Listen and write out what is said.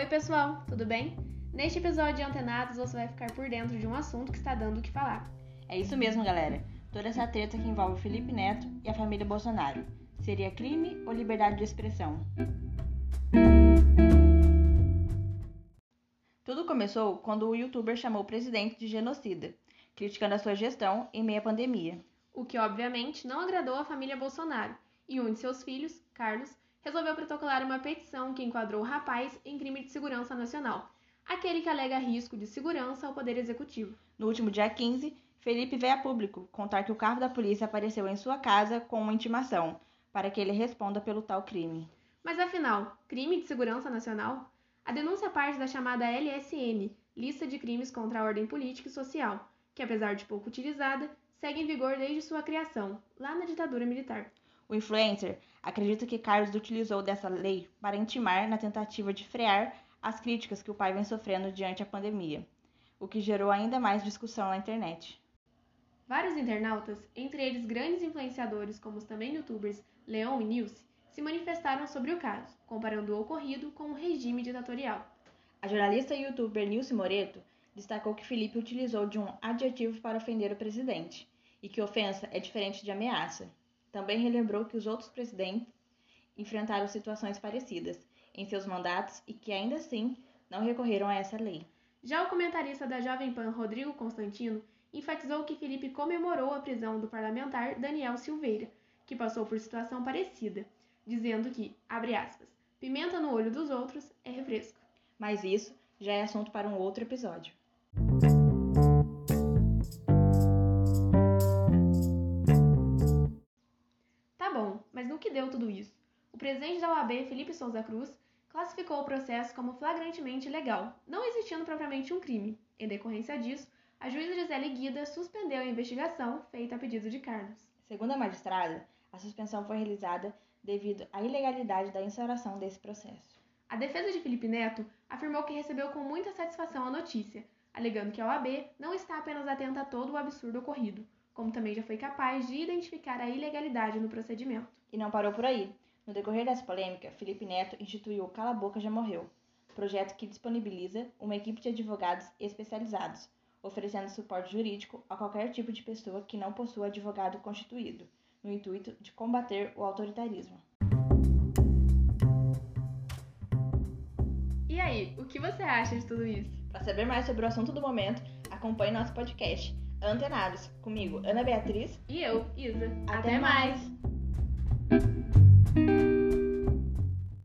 Oi, pessoal, tudo bem? Neste episódio de Antenados você vai ficar por dentro de um assunto que está dando o que falar. É isso mesmo, galera. Toda essa treta que envolve Felipe Neto e a família Bolsonaro. Seria crime ou liberdade de expressão? Tudo começou quando o youtuber chamou o presidente de genocida, criticando a sua gestão em meio à pandemia. O que, obviamente, não agradou a família Bolsonaro, e um de seus filhos, Carlos, resolveu protocolar uma petição que enquadrou o rapaz em crime de segurança nacional, aquele que alega risco de segurança ao Poder Executivo. No último dia 15, Felipe veio a público contar que o carro da polícia apareceu em sua casa com uma intimação para que ele responda pelo tal crime. Mas afinal, crime de segurança nacional? A denúncia parte da chamada LSN, Lista de Crimes contra a Ordem Política e Social, que apesar de pouco utilizada, segue em vigor desde sua criação, lá na ditadura militar. O influencer acredita que Carlos utilizou dessa lei para intimar na tentativa de frear as críticas que o pai vem sofrendo diante a pandemia, o que gerou ainda mais discussão na internet. Vários internautas, entre eles grandes influenciadores como os também youtubers Leon e Nilce, se manifestaram sobre o caso, comparando o ocorrido com o regime ditatorial. A jornalista e youtuber Nilce Moreto destacou que Felipe utilizou de um adjetivo para ofender o presidente e que ofensa é diferente de ameaça, também relembrou que os outros presidentes enfrentaram situações parecidas em seus mandatos e que ainda assim não recorreram a essa lei. Já o comentarista da Jovem Pan, Rodrigo Constantino, enfatizou que Felipe comemorou a prisão do parlamentar Daniel Silveira, que passou por situação parecida, dizendo que, abre aspas, pimenta no olho dos outros é refresco. Mas isso já é assunto para um outro episódio. Que deu tudo isso? O presidente da OAB, Felipe Souza Cruz, classificou o processo como flagrantemente ilegal, não existindo propriamente um crime. Em decorrência disso, a juíza Gisele Guida suspendeu a investigação feita a pedido de Carlos. Segundo a magistrada, a suspensão foi realizada devido à ilegalidade da instauração desse processo. A defesa de Felipe Neto afirmou que recebeu com muita satisfação a notícia, alegando que a OAB não está apenas atenta a todo o absurdo ocorrido, como também já foi capaz de identificar a ilegalidade no procedimento. E não parou por aí. No decorrer dessa polêmica, Felipe Neto instituiu o Cala Boca Já Morreu, projeto que disponibiliza uma equipe de advogados especializados, oferecendo suporte jurídico a qualquer tipo de pessoa que não possua advogado constituído, no intuito de combater o autoritarismo. E aí, o que você acha de tudo isso? Para saber mais sobre o assunto do momento, acompanhe nosso podcast antenados. Comigo, Ana Beatriz. E eu, Isa. Até, Até mais. mais.